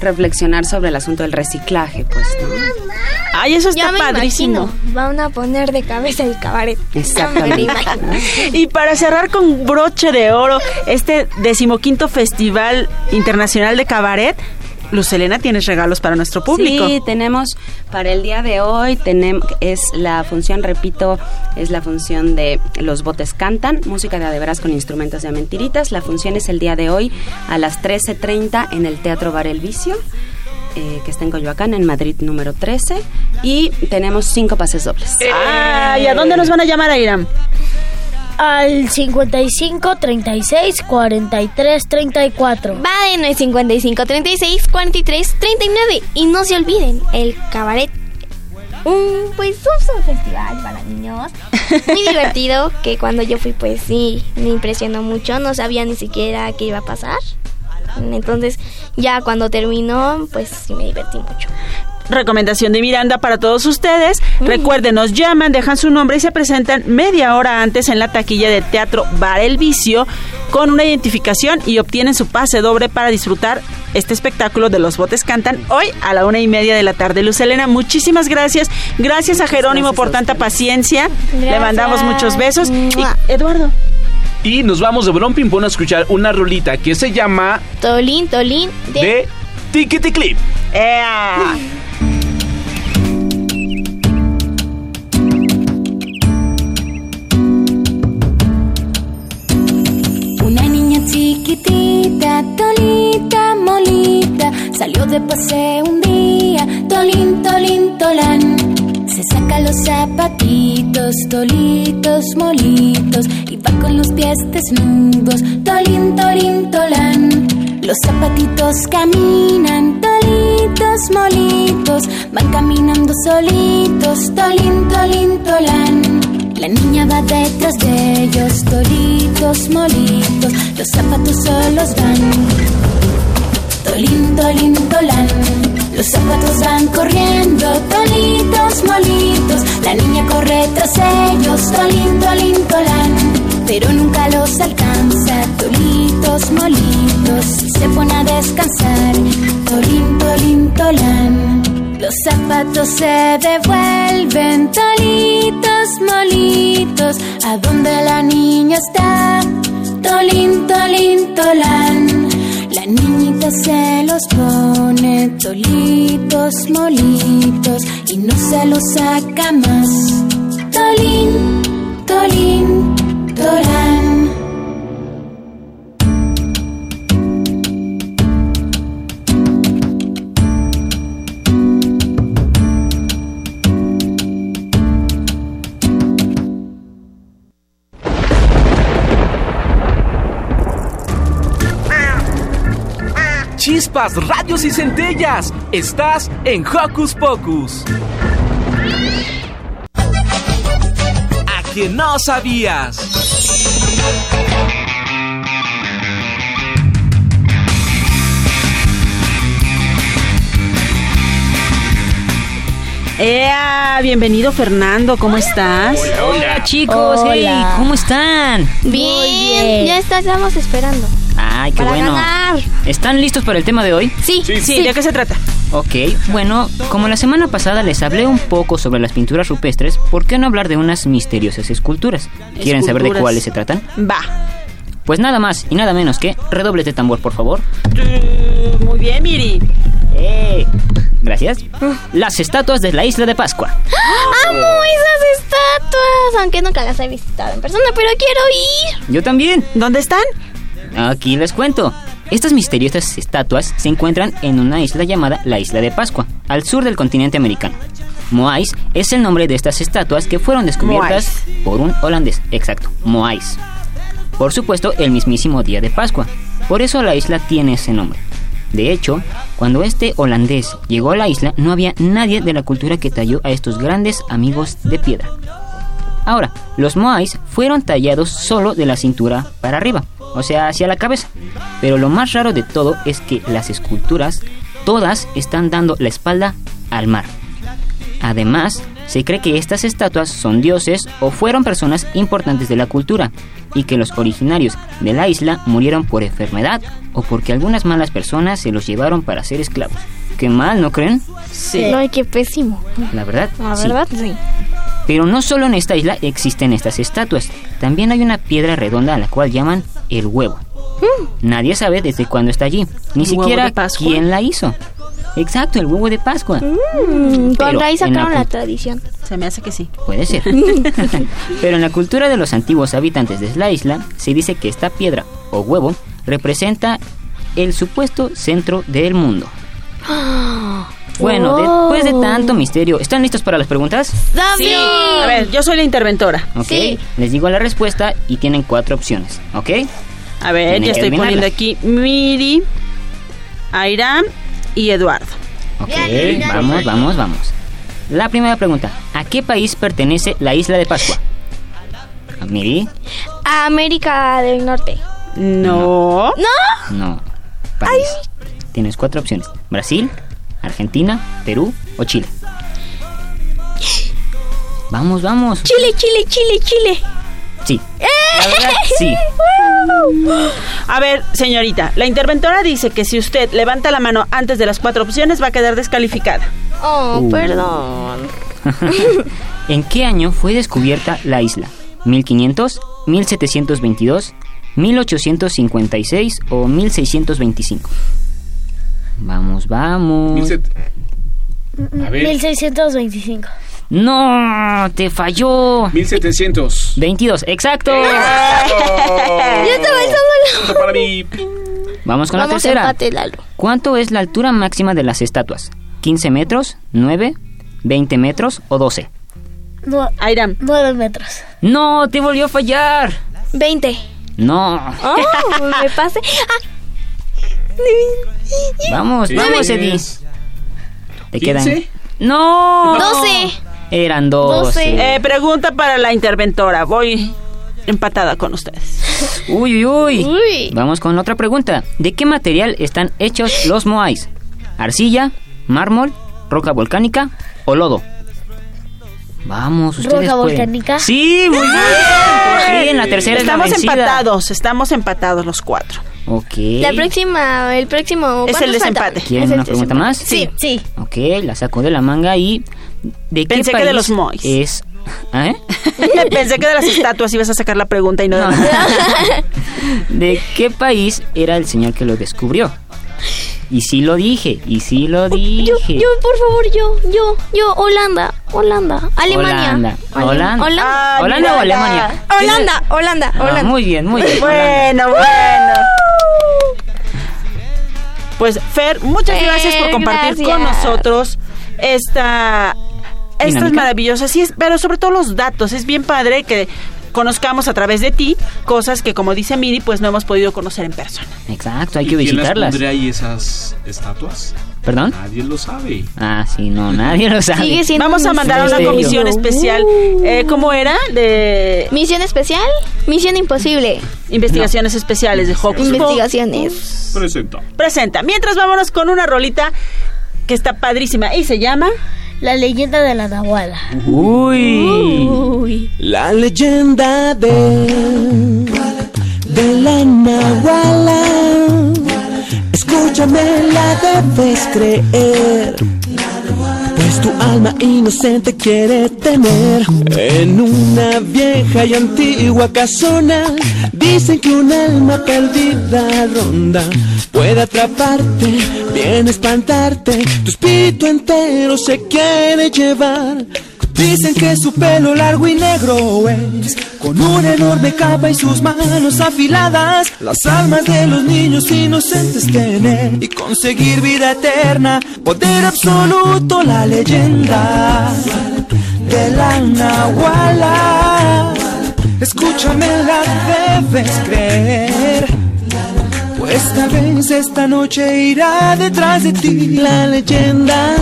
reflexionar sobre el asunto del reciclaje, pues, ¿no? Ay, eso está Ya me padrísimo. imagino, Van a poner de cabeza el cabaret. Exactamente. Y para cerrar con broche de oro este decimoquinto Festival Internacional de Cabaret, Luz Elena, tienes regalos para nuestro público. Sí, tenemos para el día de hoy, tenemos, es la función, repito, es la función de Los Botes Cantan, música de adeveras con instrumentos de mentiritas. La función es el día de hoy a las 13.30 en el Teatro Bar El Vicio. eh, que está en Coyoacán, en Madrid número 13. Y tenemos cinco pases dobles. Ah, ¿y a dónde nos van a llamar, Airam? Al 55 36 43 34. Va de 955 36 43 39. Y no se olviden, el cabaret. Un, pues es un festival para niños. Muy divertido. Que cuando yo fui, pues sí, me impresionó mucho. No sabía ni siquiera qué iba a pasar. Entonces, ya cuando terminó, pues sí me divertí mucho. Recomendación de Miranda para todos ustedes. Recuerden, nos llaman, dejan su nombre y se presentan media hora antes en la taquilla de Teatro Bar El Vicio con una identificación y obtienen su pase doble para disfrutar este espectáculo de Los Botes Cantan hoy a la una y media de la tarde. Luz Elena, muchísimas gracias. Gracias a Jerónimo por tanta paciencia. Le mandamos muchos besos. Y. Eduardo. Y nos vamos de Bron Pimpón a escuchar una rolita que se llama Tolín, Tolín de... de Tickety Clip. ¡Ea! tolita, molita, salió de paseo un día, tolín, tolín, tolán. Se saca los zapatitos, tolitos, molitos, y va con los pies desnudos, tolín, tolín, tolán. Los zapatitos caminan, tolitos, molitos, van caminando solitos, tolín, tolín, tolán. La niña va detrás de ellos, tolitos, molitos, los zapatos solos van. Tolín, tolín, tolán, los zapatos van corriendo, tolitos, molitos, la niña corre tras ellos, tolín, tolín, tolán, pero nunca los alcanza, tolitos, molitos, se pone a descansar, tolín, tolín, tolán. Los zapatos se devuelven, tolitos, molitos, a donde la niña está, tolín, tolín, tolán. La niñita se los pone, tolitos, molitos, y no se los saca más. Tolín, tolín, tolán. Chispas, radios y centellas. Estás en Hocus Pocus. A que no sabías. ¡Ea! Bienvenido, Fernando. ¿Cómo estás? Hola chicos, hey, Hola. ¿cómo están? Bien, ya estamos esperando. Ay, qué Para bueno. ganar. ¿Están listos para el tema de hoy? Sí, Sí, ¿de qué se trata? Ok, bueno, como la semana pasada les hablé un poco sobre las pinturas rupestres, ¿por qué no hablar de unas misteriosas esculturas? ¿Quieren saber de cuáles se tratan? Va. Pues nada más y nada menos que redoble de tambor, por favor. Muy bien, Miri. ¡Eh! Gracias. Las estatuas de la isla de Pascua. ¡Amo esas estatuas! Aunque nunca las he visitado en persona, pero quiero ir. Yo también. ¿Dónde están? Aquí les cuento. Estas misteriosas estatuas se encuentran en una isla llamada la Isla de Pascua, al sur del continente americano. Moais es el nombre de estas estatuas que fueron descubiertas por un holandés. Exacto, Moais. Por supuesto, el mismísimo día de Pascua. Por eso la isla tiene ese nombre. De hecho, cuando este holandés llegó a la isla, no había nadie de la cultura que talló a estos grandes amigos de piedra. Ahora, los Moais fueron tallados solo de la cintura para arriba, o sea, hacia la cabeza. Pero lo más raro de todo es que las esculturas, todas están dando la espalda al mar. Además, se cree que estas estatuas son dioses o fueron personas importantes de la cultura y que los originarios de la isla murieron por enfermedad o porque algunas malas personas se los llevaron para ser esclavos. Qué mal, ¿no creen? Sí. No, qué pésimo. La verdad. La sí. verdad, sí. Pero no solo en esta isla existen estas estatuas, también hay una piedra redonda a la cual llaman el huevo. Nadie sabe desde cuándo está allí, ni ¿Un huevo siquiera quién la hizo. Exacto, el huevo de Pascua. Mm, con la sacaron la cul- tradición. Se me hace que sí. Puede ser. Pero en la cultura de los antiguos habitantes de la isla se dice que esta piedra o huevo representa el supuesto centro del mundo. Bueno, Oh. después de tanto misterio, ¿están listos para las preguntas? Sí. A ver, yo soy la interventora. Ok, les digo la respuesta y tienen cuatro opciones, ¿ok? A ver, Tienen ya estoy poniendo aquí Miri, Airam y Eduardo. Ok, vamos, vamos, vamos. La primera pregunta, ¿a qué país pertenece la isla de Pascua? ¿A Miri? A América del Norte. No. ¿No? No. País. Tienes cuatro opciones. Brasil, Argentina, Perú o Chile. Vamos, vamos. Chile, Chile, Chile, Chile. Sí. La verdad, sí. A ver, señorita, la interventora dice que si usted levanta la mano antes de las cuatro opciones va a quedar descalificada. Oh, Uh. perdón. ¿En qué año fue descubierta la isla? ¿1500, 1722, 1856 o 1625? Vamos, vamos. A 1625. No, te falló. 1700. 22, exacto. Yo para mí. Vamos con la Vamos tercera. empate, Lalo. ¿Cuánto es la altura máxima de las estatuas? ¿15 metros, 9, 20 metros o 12? Airam. 9 metros. No, te volvió a fallar. 20. No. Oh, me pasé. Ah. Vamos, Sí. vamos. Eddie. Te quedan. No. 12. Eran 12. Eh, pregunta para la interventora. Voy empatada con ustedes. Uy, uy, uy. Vamos con otra pregunta. ¿De qué material están hechos los moais? ¿Arcilla, mármol, roca volcánica o lodo? Vamos, ustedes Roca pueden. volcánica. Sí, muy bien. Por fin, la tercera Estamos es la vencida. empatados, estamos empatados los cuatro. Ok. La próxima, el próximo. Es el desempate. ¿Quieren una pregunta más? Sí, sí. Ok, la saco de la manga y... ¿De qué Pensé que país de los mois. Es... ¿Eh? Pensé que de las estatuas ibas a sacar la pregunta y no de la- ¿De qué país era el señor que lo descubrió? Y sí lo dije, y sí lo dije. Yo, yo, por favor, yo, yo, yo, Holanda, Holanda, Alemania. Holanda. Ale- Holanda. Holanda. Ah, Holanda o Alemania. Holanda, Holanda, Ah, Holanda. muy bien, muy bien. Bueno, bueno. Pues Fer, muchas Fer, gracias por compartir con nosotros esta esta es Dinámica. maravillosa, sí, es, pero sobre todo los datos, es bien padre que conozcamos a través de ti cosas que como dice Miri, pues no hemos podido conocer en persona. Exacto, hay ¿Y que quién las visitarlas. pondría ahí esas estatuas? ¿Perdón? Nadie lo sabe. Ah, sí, no, nadie lo sabe. Sigue siendo Vamos a mandar a una comisión especial. Eh, ¿Cómo era? De Misión especial, misión imposible. investigaciones especiales de Hocus. Investigaciones. Presenta. Presenta. Mientras vámonos con una rolita que está padrísima y se llama La leyenda de la Nahuala. Uy. La leyenda de, de la Nahuala. Escúchame, la debes creer. Pues tu alma inocente quiere tener en una vieja y antigua casona. Dicen que un alma perdida ronda puede atraparte, bien espantarte. Tu espíritu entero se quiere llevar. Dicen que su pelo largo y negro es Con una enorme capa y sus manos afiladas. Las almas de los niños inocentes tener Y conseguir vida eterna Poder absoluto la leyenda De la Nahuala. Escúchame la debes creer Pues tal vez esta noche irá detrás de ti. La leyenda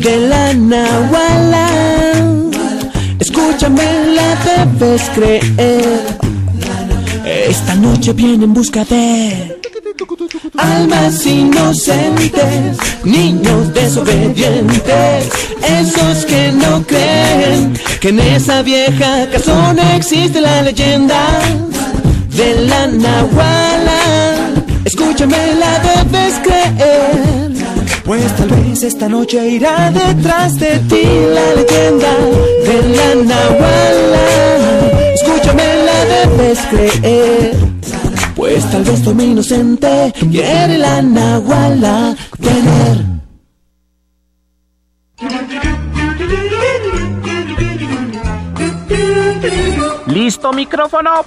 de la Nahuala. Debes creer. Esta noche viene en busca almas inocentes, niños desobedientes, esos que no creen que en esa vieja casona existe la leyenda de la Nahuala. Escúchame, la debes creer. Pues tal vez esta noche irá detrás de ti la leyenda de la Nahuala. Escúchame, la debes creer. Pues tal vez tu inocente quiere la Nahuala tener. ¿Listo micrófono?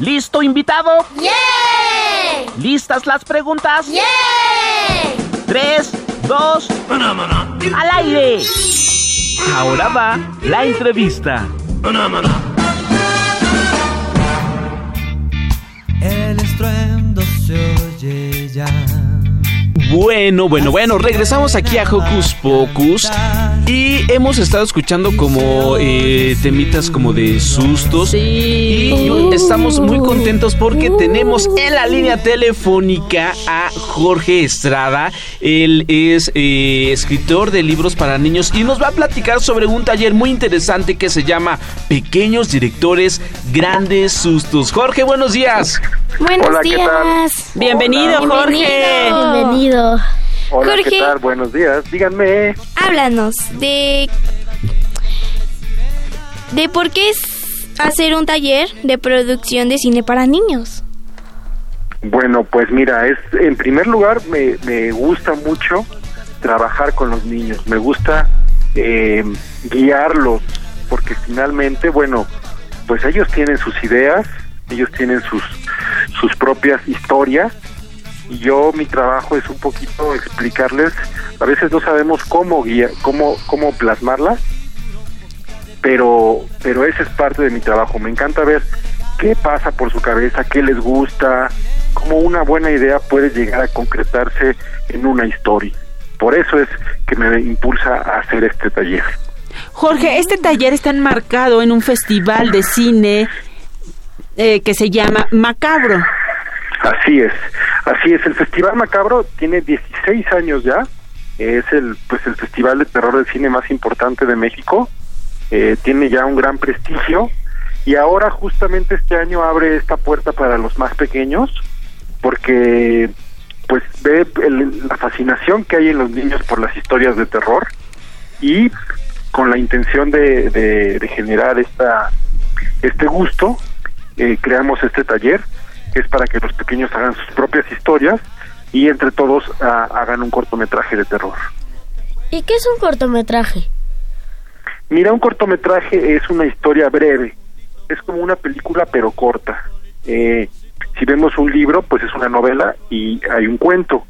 ¿Listo invitado? ¿Listas las preguntas? Tres, dos, al aire. Ahora va la entrevista. Bueno, bueno, bueno, regresamos aquí a Hocus Pocus y hemos estado escuchando como eh, temitas como de sustos y estamos muy contentos porque tenemos en la línea telefónica a Jorge Estrada. Él es eh, escritor de libros para niños y nos va a platicar sobre un taller muy interesante que se llama Pequeños Directores, Grandes Sustos. Jorge, buenos días. Buenos Hola, ¿qué tal? días. Bienvenido, Jorge. Bienvenido. Hola, Jorge. ¿qué tal? Buenos días. Díganme. Háblanos de. de por qué es hacer un taller de producción de cine para niños. Bueno, pues mira, es en primer lugar me, me gusta mucho trabajar con los niños. Me gusta eh, guiarlos porque finalmente, bueno, pues ellos tienen sus ideas, ellos tienen sus sus propias historias y yo mi trabajo es un poquito explicarles. A veces no sabemos cómo guía, cómo cómo plasmarlas, pero pero ese es parte de mi trabajo. Me encanta ver qué pasa por su cabeza, qué les gusta, cómo una buena idea puede llegar a concretarse en una historia. Por eso es que me impulsa a hacer este taller. Jorge, este taller está enmarcado en un festival de cine eh, que se llama Macabro. Así es, así es. El Festival Macabro tiene 16 años ya. Es el pues el festival de terror de cine más importante de México. Eh, tiene ya un gran prestigio y ahora justamente este año abre esta puerta para los más pequeños porque pues ve el- la fascinación que hay en los niños por las historias de terror y con la intención de, de- de generar esta este gusto eh, creamos este taller que es para que los pequeños hagan sus propias historias y entre todos ah, hagan un cortometraje de terror. ¿Y qué es un cortometraje? Mira, un cortometraje es una historia breve, es como una película pero corta. Eh, si vemos un libro, pues es una novela y hay un cuento.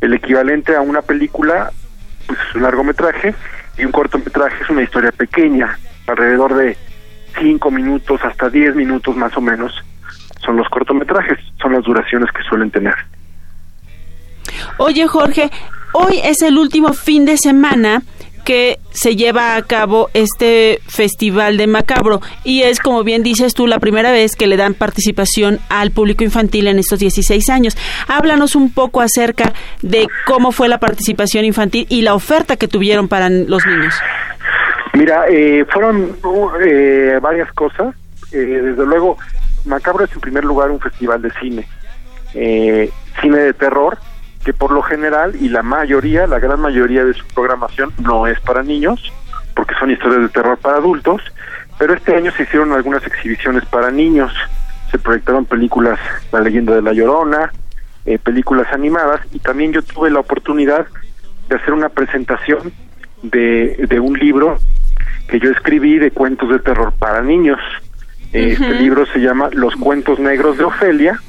El equivalente a una película, pues es un largometraje y un cortometraje es una historia pequeña, alrededor de 5 minutos hasta 10 minutos más o menos. Son los cortometrajes, son las duraciones que suelen tener. Oye, Jorge, hoy es el último fin de semana que se lleva a cabo este festival de Macabro y es, como bien dices tú, la primera vez que le dan participación al público infantil en estos 16 años. Háblanos un poco acerca de cómo fue la participación infantil y la oferta que tuvieron para los niños. Mira, eh, fueron eh, varias cosas. Eh, desde luego, Macabro es en primer lugar un festival de cine, eh, cine de terror, que por lo general y la mayoría, la gran mayoría de su programación no es para niños, porque son historias de terror para adultos, pero este año se hicieron algunas exhibiciones para niños, se proyectaron películas La leyenda de la Llorona, eh, películas animadas, y también yo tuve la oportunidad de hacer una presentación de, de un libro que yo escribí de cuentos de terror para niños. Este libro se llama Los cuentos negros de Ofelia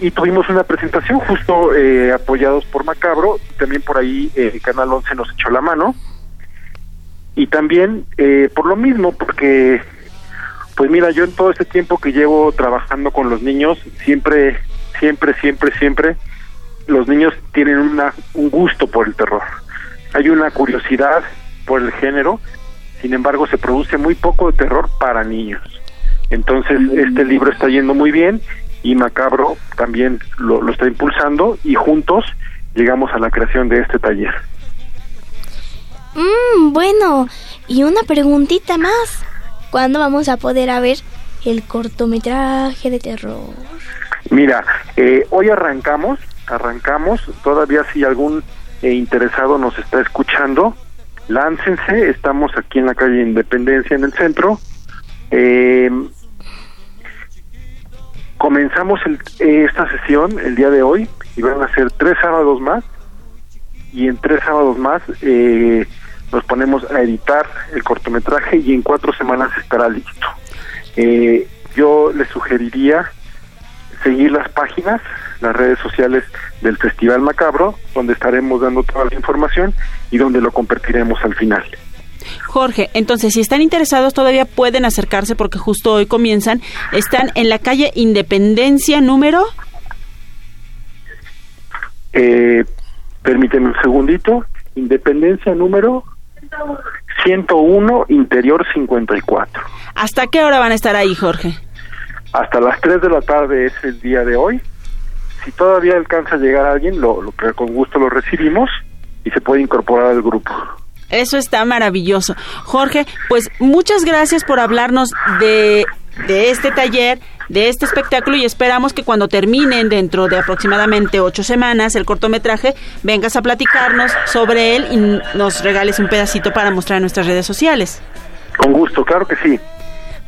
y tuvimos una presentación justo eh, apoyados por Macabro, también por ahí eh, Canal 11 nos echó la mano y también eh, por lo mismo, porque pues mira, yo en todo este tiempo que llevo trabajando con los niños, siempre, siempre, siempre, siempre, los niños tienen una, un gusto por el terror. Hay una curiosidad por el género, sin embargo se produce muy poco de terror para niños. Entonces, este libro está yendo muy bien y Macabro también lo, lo está impulsando y juntos llegamos a la creación de este taller. Mmm, bueno, y una preguntita más. ¿Cuándo vamos a poder a ver el cortometraje de terror? Mira, eh, hoy arrancamos, arrancamos, todavía si algún eh, interesado nos está escuchando, láncense, estamos aquí en la calle Independencia en el centro. Eh, comenzamos el- esta sesión el día de hoy y van a ser tres sábados más y en tres sábados más eh, nos ponemos a editar el cortometraje y en cuatro semanas estará listo. Eh, yo les sugeriría seguir las páginas, las redes sociales del Festival Macabro, donde estaremos dando toda la información y donde lo compartiremos al final. Jorge, entonces si están interesados todavía pueden acercarse porque justo hoy comienzan. Están en la calle Independencia número... Eh, permíteme un segundito. Independencia número 101, interior 54. ¿Hasta qué hora van a estar ahí, Jorge? Hasta las 3 de la tarde es el día de hoy. Si todavía alcanza a llegar alguien, lo, con gusto lo recibimos y se puede incorporar al grupo. Eso está maravilloso. Jorge, pues muchas gracias por hablarnos de, de este taller, de este espectáculo y esperamos que cuando terminen dentro de aproximadamente ocho semanas el cortometraje, vengas a platicarnos sobre él y nos regales un pedacito para mostrar en nuestras redes sociales. Con gusto, claro que sí.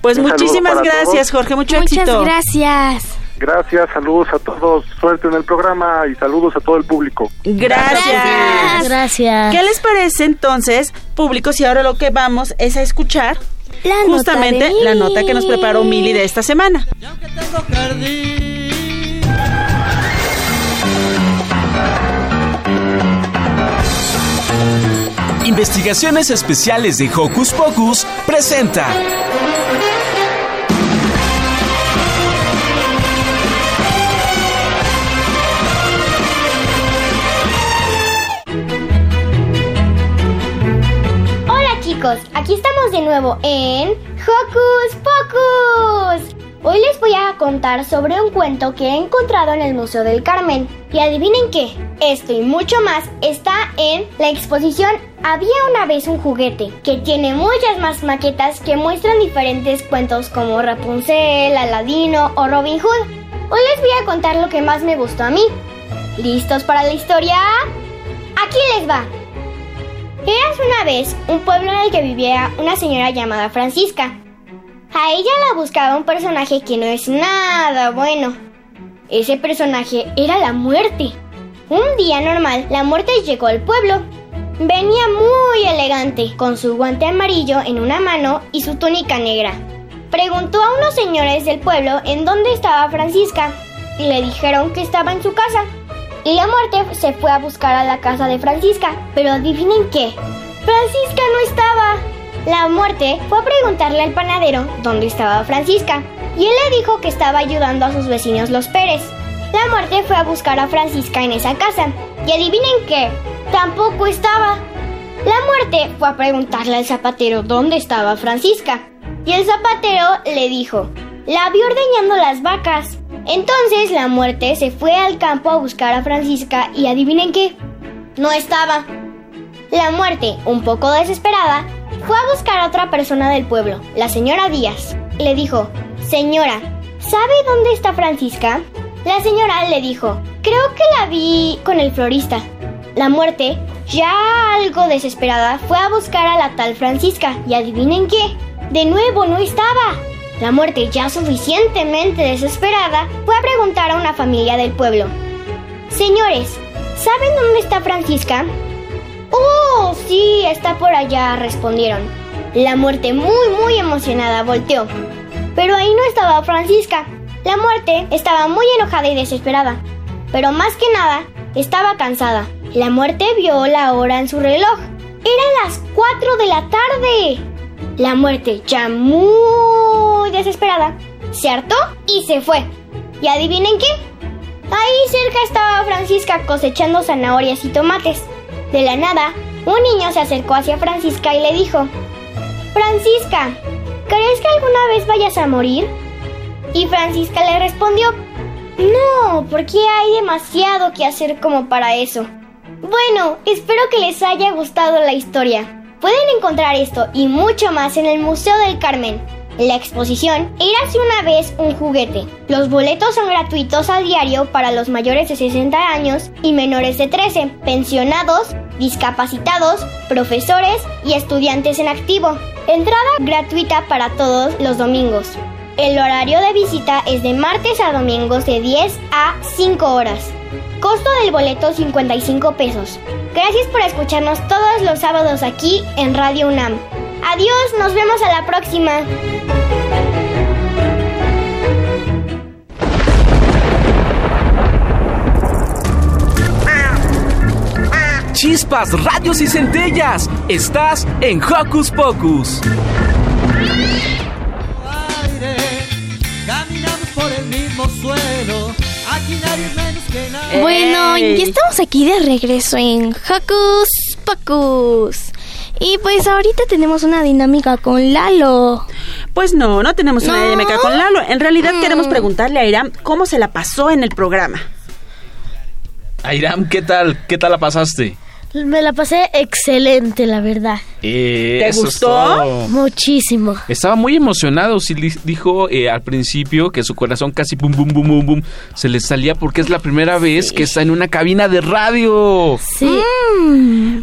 Pues Un muchísimas gracias, todos. Jorge, mucho Muchas éxito. gracias. Gracias, saludos a todos, suerte en el programa y saludos a todo el público. Gracias. Gracias. ¿Qué les parece entonces, público, si ahora lo que vamos es a escuchar La justamente nota la nota que nos preparó Mili de esta semana? Investigaciones Especiales de Hocus Pocus presenta. Aquí estamos de nuevo en Hocus Pocus. Hoy les voy a contar sobre un cuento que he encontrado en el Museo del Carmen. Y adivinen qué, esto y mucho más está en la exposición Había una vez un juguete, que tiene muchas más maquetas que muestran diferentes cuentos como Rapunzel, Aladino o Robin Hood. Hoy les voy a contar lo que más me gustó a mí. ¿Listos para la historia? Aquí les va. Eras una vez un pueblo en el que vivía una señora llamada Francisca. A ella la buscaba un personaje que no es nada bueno. Ese personaje era la muerte. Un día normal, la muerte llegó al pueblo. Venía muy elegante, con su guante amarillo en una mano y su túnica negra. Preguntó a unos señores del pueblo en dónde estaba Francisca y le dijeron que estaba en su casa. Y la muerte se fue a buscar a la casa de Francisca, pero adivinen qué, Francisca no estaba. La muerte fue a preguntarle al panadero dónde estaba Francisca, y él le dijo que estaba ayudando a sus vecinos los Pérez. La muerte fue a buscar a Francisca en esa casa, y adivinen qué, tampoco estaba. La muerte fue a preguntarle al zapatero dónde estaba Francisca, y el zapatero le dijo, la vio ordeñando las vacas. Entonces la muerte se fue al campo a buscar a Francisca y adivinen qué, no estaba. La muerte, un poco desesperada, fue a buscar a otra persona del pueblo, la señora Díaz. Le dijo, Señora, ¿sabe dónde está Francisca? La señora le dijo, creo que la vi con el florista. La muerte, ya algo desesperada, fue a buscar a la tal Francisca y adivinen qué, de nuevo no estaba. La muerte, ya suficientemente desesperada, fue a preguntar a una familia del pueblo. Señores, ¿saben dónde está Francisca? ¡Oh, sí! Está por allá, respondieron. La muerte, muy, muy emocionada, volteó. Pero ahí no estaba Francisca. La muerte estaba muy enojada y desesperada. Pero más que nada, estaba cansada. La muerte vio la hora en su reloj. Eran las 4 de la tarde. La muerte, ya muy desesperada, se hartó y se fue. ¿Y adivinen qué? Ahí cerca estaba Francisca cosechando zanahorias y tomates. De la nada, un niño se acercó hacia Francisca y le dijo, Francisca, ¿crees que alguna vez vayas a morir? Y Francisca le respondió, no, porque hay demasiado que hacer como para eso. Bueno, espero que les haya gustado la historia. Pueden encontrar esto y mucho más en el Museo del Carmen. La exposición Érase una vez un juguete. Los boletos son gratuitos al diario para los mayores de 60 años y menores de 13, pensionados, discapacitados, profesores y estudiantes en activo. Entrada gratuita para todos los domingos. El horario de visita es de martes a domingos de 10 a 5 horas. Costo del boleto 55 pesos. Gracias por escucharnos todos los sábados aquí en Radio UNAM. Adiós, nos vemos a la próxima. Chispas, radios y centellas. Estás en Hocus Pocus. Caminamos por el mismo suelo. Aquí nadie nadie. Bueno, ya estamos aquí de regreso en Hocus Pocus. Y pues ahorita tenemos una dinámica con Lalo. Pues no, no tenemos una dinámica con Lalo. En realidad Mm. queremos preguntarle a Iram cómo se la pasó en el programa. Airam, ¿qué tal? ¿Qué tal la pasaste? Me la pasé excelente, la verdad. Eh, ¿Te gustó? Muchísimo. Estaba muy emocionado, sí dijo eh, al principio que su corazón casi bum bum bum bum bum se le salía porque es la primera vez que está en una cabina de radio. Sí.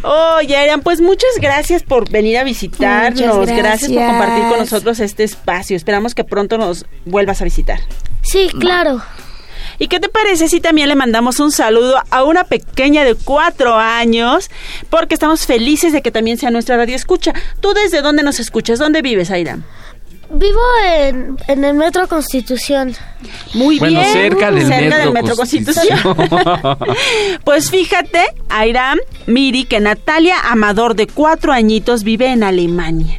Oye, Iram, pues muchas gracias por venir a visitarnos. Gracias. por compartir con nosotros este espacio. Esperamos que pronto nos vuelvas a visitar. Sí, claro. ¿Y qué te parece si también le mandamos un saludo a una pequeña de cuatro años? Porque estamos felices de que también sea nuestra radio escucha. ¿Tú desde dónde nos escuchas? ¿Dónde vives, Airam? Vivo en, en el Metro Constitución. Muy Bueno, bien. cerca del cerca Metro del Metro Constitución. pues fíjate, Airam, Miri, que Natalia Amador, de cuatro añitos, vive en Alemania.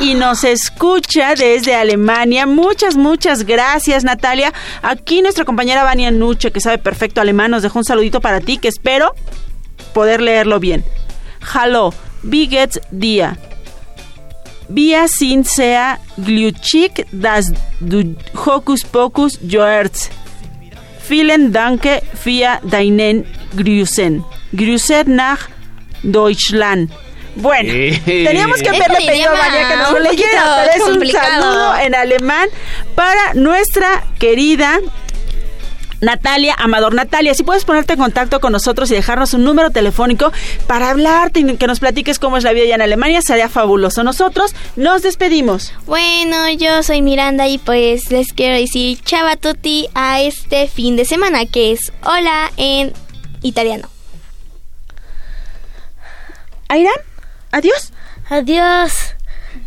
Y nos escucha desde Alemania. Muchas, muchas gracias, Natalia. Aquí nuestra compañera Vania Nuche, que sabe perfecto alemán, nos dejó un saludito para ti que espero poder leerlo bien. Hallo, wie geht's dir? Wir sind sehr glücklich, dass du Hokus Pokus hörst. Vielen Dank für deinen Grüßen. Grüße nach Deutschland. Bueno, teníamos que Este haberle pedido a María que nos lo leyera, pero es un saludo en alemán para nuestra querida Natalia Amador. Natalia, si puedes ponerte en contacto con nosotros y dejarnos un número telefónico para hablarte y que nos platiques cómo es la vida allá en Alemania, sería fabuloso. Nosotros nos despedimos. Bueno, yo soy Miranda y pues les quiero decir chava tutti a este fin de semana que es hola en italiano. Airam, adiós. Adiós.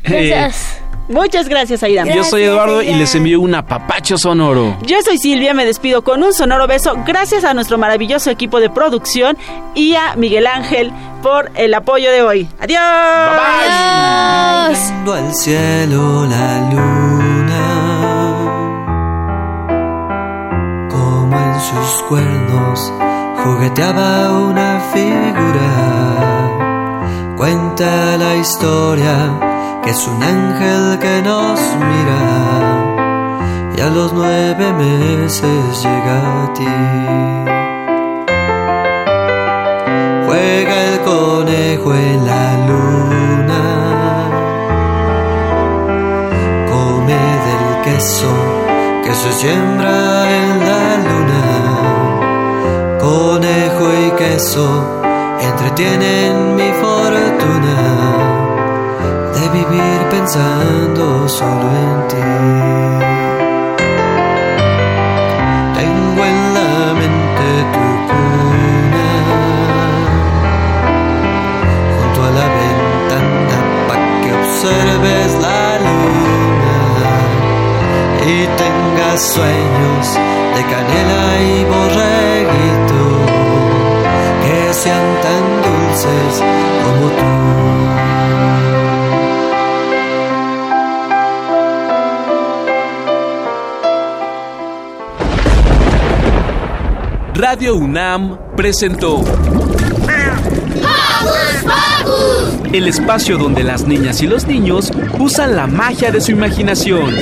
Gracias. Muchas gracias, Airam. Yo soy Eduardo y les envío un apapacho sonoro. Yo soy Silvia, me despido con un sonoro beso gracias a nuestro maravilloso equipo de producción y a Miguel Ángel por el apoyo de hoy. Adiós. Al cielo la luna, como en sus cuernos jugueteaba una figura. Cuenta la historia que es un ángel que nos mira y a los nueve meses llega a ti. Juega el conejo en la luna, come del queso que se siembra en la luna. Conejo y queso entretienen mi fortuna de vivir pensando solo en ti. Tengo en la mente tu cuna junto a la ventana para que observes la luna y tengas sueños de canela y borreguito que sean tan dulces como tú. Radio UNAM presentó ¡Hocus El espacio donde las niñas y los niños usan la magia de su imaginación.